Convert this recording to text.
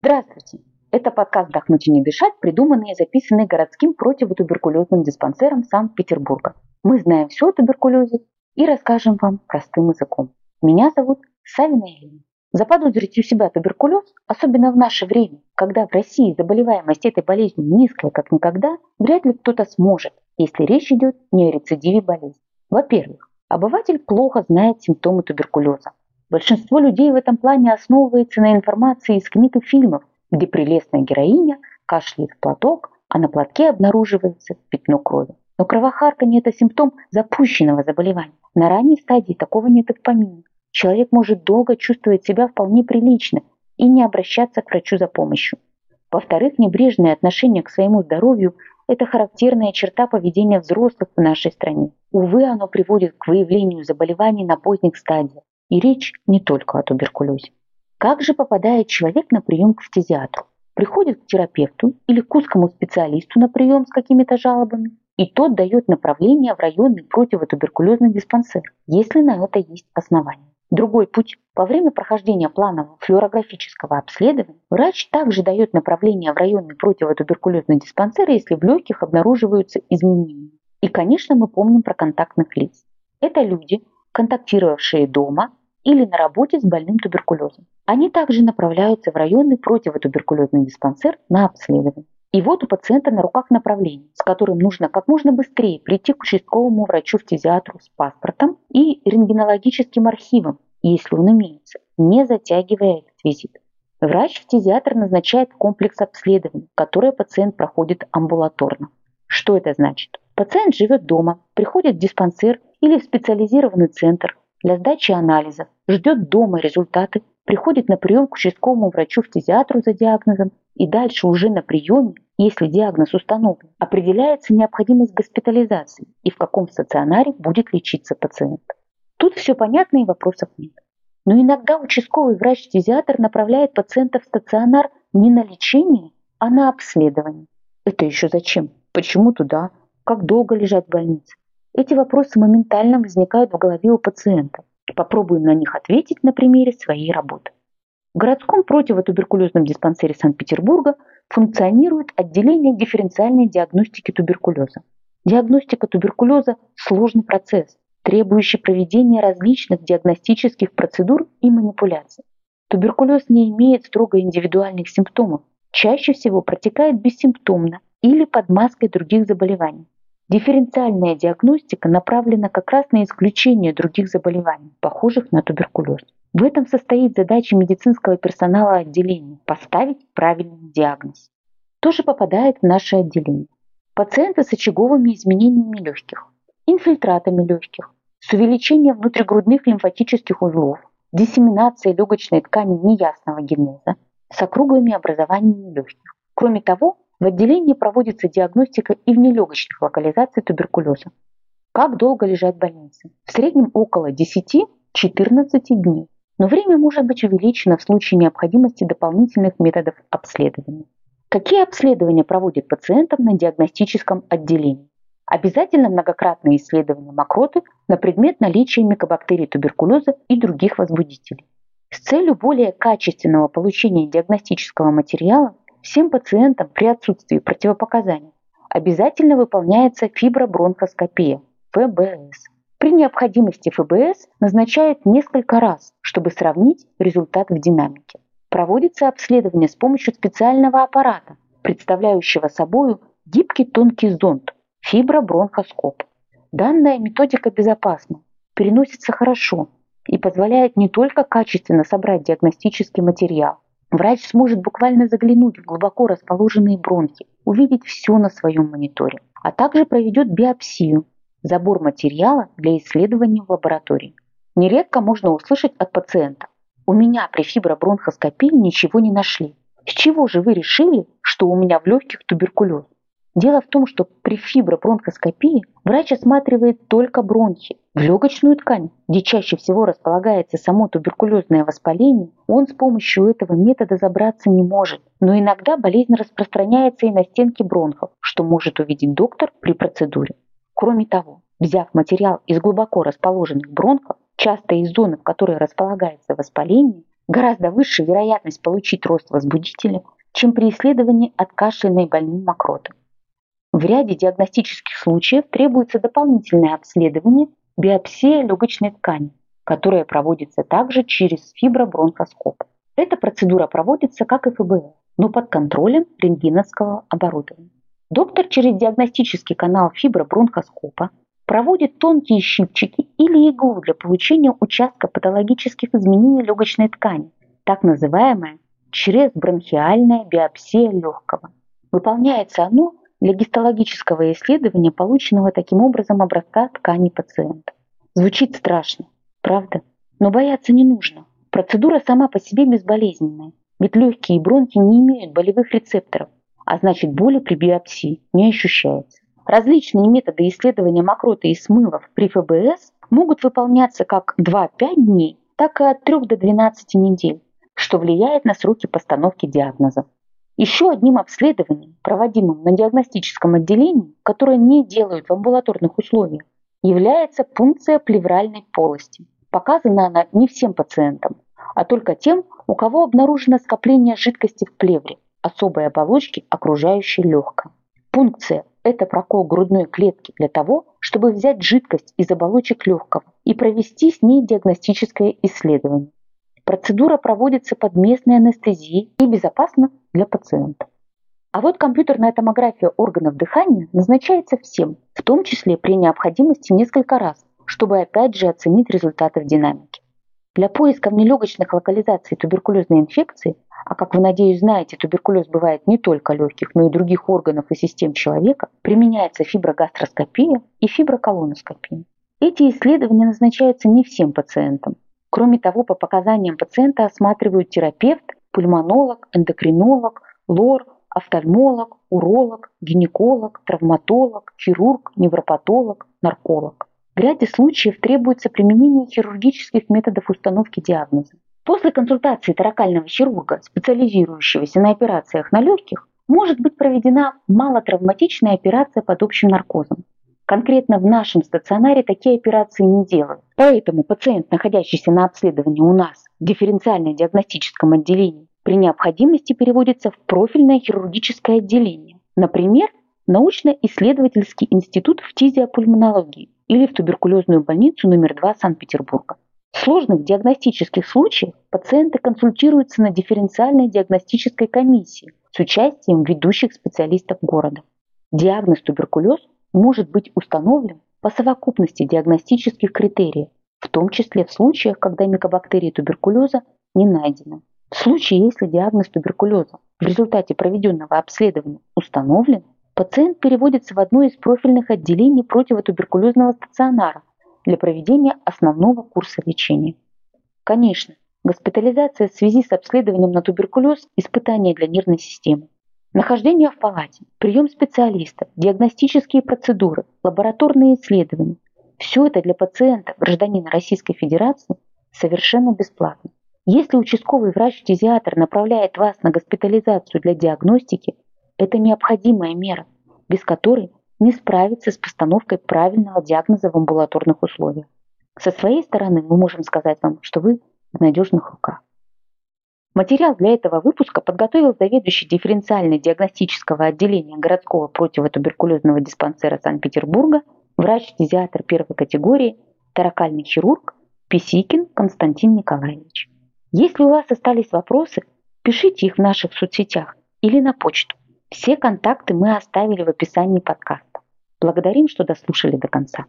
Здравствуйте! Это подкаст «Вдохнуть и не дышать», придуманный и записанный городским противотуберкулезным диспансером Санкт-Петербурга. Мы знаем все о туберкулезе и расскажем вам простым языком. Меня зовут Савина Елена. Заподозрить у себя туберкулез, особенно в наше время, когда в России заболеваемость этой болезнью низкая как никогда, вряд ли кто-то сможет, если речь идет не о рецидиве болезни. Во-первых, обыватель плохо знает симптомы туберкулеза. Большинство людей в этом плане основывается на информации из книг и фильмов, где прелестная героиня кашляет в платок, а на платке обнаруживается пятно крови. Но кровохарканье – это симптом запущенного заболевания. На ранней стадии такого нет и в помине. Человек может долго чувствовать себя вполне прилично и не обращаться к врачу за помощью. Во-вторых, небрежное отношение к своему здоровью – это характерная черта поведения взрослых в нашей стране. Увы, оно приводит к выявлению заболеваний на поздних стадиях. И речь не только о туберкулезе. Как же попадает человек на прием к фтизиатру? Приходит к терапевту или к узкому специалисту на прием с какими-то жалобами, и тот дает направление в районный противотуберкулезный диспансер, если на это есть основания. Другой путь. Во время прохождения планового флюорографического обследования врач также дает направление в районный противотуберкулезный диспансер, если в легких обнаруживаются изменения. И, конечно, мы помним про контактных лиц. Это люди, контактировавшие дома или на работе с больным туберкулезом. Они также направляются в районный противотуберкулезный диспансер на обследование. И вот у пациента на руках направление, с которым нужно как можно быстрее прийти к участковому врачу-фтизиатру с паспортом и рентгенологическим архивом, если он имеется, не затягивая этот визит. Врач-фтизиатр назначает комплекс обследований, которое пациент проходит амбулаторно. Что это значит? Пациент живет дома, приходит в диспансер или в специализированный центр для сдачи анализов, ждет дома результаты, приходит на прием к участковому врачу-фтизиатру за диагнозом и дальше уже на приеме, если диагноз установлен, определяется необходимость госпитализации и в каком стационаре будет лечиться пациент. Тут все понятно и вопросов нет. Но иногда участковый врач-фтизиатр направляет пациента в стационар не на лечение, а на обследование. Это еще зачем? Почему туда? Как долго лежать в больнице? Эти вопросы моментально возникают в голове у пациента. Попробуем на них ответить на примере своей работы. В городском противотуберкулезном диспансере Санкт-Петербурга функционирует отделение дифференциальной диагностики туберкулеза. Диагностика туберкулеза – сложный процесс, требующий проведения различных диагностических процедур и манипуляций. Туберкулез не имеет строго индивидуальных симптомов, чаще всего протекает бессимптомно или под маской других заболеваний. Дифференциальная диагностика направлена как раз на исключение других заболеваний, похожих на туберкулез. В этом состоит задача медицинского персонала отделения – поставить правильный диагноз. Тоже попадает в наше отделение. Пациенты с очаговыми изменениями легких, инфильтратами легких, с увеличением внутригрудных лимфатических узлов, диссеминацией легочной ткани неясного генеза, с округлыми образованиями легких. Кроме того, в отделении проводится диагностика и внелегочных локализаций туберкулеза. Как долго лежать в больнице? В среднем около 10-14 дней. Но время может быть увеличено в случае необходимости дополнительных методов обследования. Какие обследования проводят пациентам на диагностическом отделении? Обязательно многократное исследование мокроты на предмет наличия микобактерий туберкулеза и других возбудителей. С целью более качественного получения диагностического материала Всем пациентам при отсутствии противопоказаний обязательно выполняется фибробронхоскопия ФБС. При необходимости ФБС назначают несколько раз, чтобы сравнить результат в динамике. Проводится обследование с помощью специального аппарата, представляющего собой гибкий тонкий зонд – фибробронхоскоп. Данная методика безопасна, переносится хорошо и позволяет не только качественно собрать диагностический материал, Врач сможет буквально заглянуть в глубоко расположенные бронхи, увидеть все на своем мониторе, а также проведет биопсию, забор материала для исследования в лаборатории. Нередко можно услышать от пациента «У меня при фибробронхоскопии ничего не нашли. С чего же вы решили, что у меня в легких туберкулез?» Дело в том, что при фибробронхоскопии врач осматривает только бронхи. В легочную ткань, где чаще всего располагается само туберкулезное воспаление, он с помощью этого метода забраться не может. Но иногда болезнь распространяется и на стенки бронхов, что может увидеть доктор при процедуре. Кроме того, взяв материал из глубоко расположенных бронхов, часто из зоны, в которой располагается воспаление, Гораздо выше вероятность получить рост возбудителя, чем при исследовании от кашельной больным мокроты. В ряде диагностических случаев требуется дополнительное обследование биопсия легочной ткани, которая проводится также через фибробронхоскоп. Эта процедура проводится как и ФБР, но под контролем рентгеновского оборудования. Доктор через диагностический канал фибробронхоскопа проводит тонкие щипчики или иглу для получения участка патологических изменений легочной ткани, так называемая чрезбронхиальная биопсия легкого. Выполняется оно для гистологического исследования полученного таким образом образца ткани пациента. Звучит страшно, правда? Но бояться не нужно. Процедура сама по себе безболезненная, ведь легкие и бронхи не имеют болевых рецепторов, а значит боли при биопсии не ощущается. Различные методы исследования мокроты и смывов при ФБС могут выполняться как 2-5 дней, так и от 3 до 12 недель, что влияет на сроки постановки диагноза. Еще одним обследованием, проводимым на диагностическом отделении, которое не делают в амбулаторных условиях, является пункция плевральной полости. Показана она не всем пациентам, а только тем, у кого обнаружено скопление жидкости в плевре, особой оболочки, окружающей легкое. Пункция это прокол грудной клетки для того, чтобы взять жидкость из оболочек легкого и провести с ней диагностическое исследование. Процедура проводится под местной анестезией и безопасна для пациента. А вот компьютерная томография органов дыхания назначается всем, в том числе при необходимости несколько раз, чтобы опять же оценить результаты в динамике. Для поиска внелегочных локализаций туберкулезной инфекции а как вы, надеюсь, знаете, туберкулез бывает не только легких, но и других органов и систем человека, применяется фиброгастроскопия и фиброколоноскопия. Эти исследования назначаются не всем пациентам. Кроме того, по показаниям пациента осматривают терапевт, пульмонолог, эндокринолог, лор, офтальмолог, уролог, гинеколог, травматолог, хирург, невропатолог, нарколог. В ряде случаев требуется применение хирургических методов установки диагноза. После консультации таракального хирурга, специализирующегося на операциях на легких, может быть проведена малотравматичная операция под общим наркозом. Конкретно в нашем стационаре такие операции не делают. Поэтому пациент, находящийся на обследовании у нас в дифференциально-диагностическом отделении, при необходимости переводится в профильное хирургическое отделение. Например, научно-исследовательский институт в фтизиопульмонологии или в туберкулезную больницу номер 2 Санкт-Петербурга. В сложных диагностических случаях пациенты консультируются на дифференциальной диагностической комиссии с участием ведущих специалистов города. Диагноз туберкулез может быть установлен по совокупности диагностических критериев, в том числе в случаях, когда микобактерии туберкулеза не найдены. В случае, если диагноз туберкулеза в результате проведенного обследования установлен, пациент переводится в одно из профильных отделений противотуберкулезного стационара для проведения основного курса лечения. Конечно, госпитализация в связи с обследованием на туберкулез – испытание для нервной системы. Нахождение в палате, прием специалиста, диагностические процедуры, лабораторные исследования – все это для пациента, гражданина Российской Федерации, совершенно бесплатно. Если участковый врач-фтизиатр направляет вас на госпитализацию для диагностики, это необходимая мера, без которой не справится с постановкой правильного диагноза в амбулаторных условиях. Со своей стороны мы можем сказать вам, что вы в надежных руках. Материал для этого выпуска подготовил заведующий дифференциально-диагностического отделения городского противотуберкулезного диспансера Санкт-Петербурга, врач-фтизиатр первой категории, таракальный хирург Писикин Константин Николаевич. Если у вас остались вопросы, пишите их в наших соцсетях или на почту. Все контакты мы оставили в описании подкаста. Благодарим, что дослушали до конца.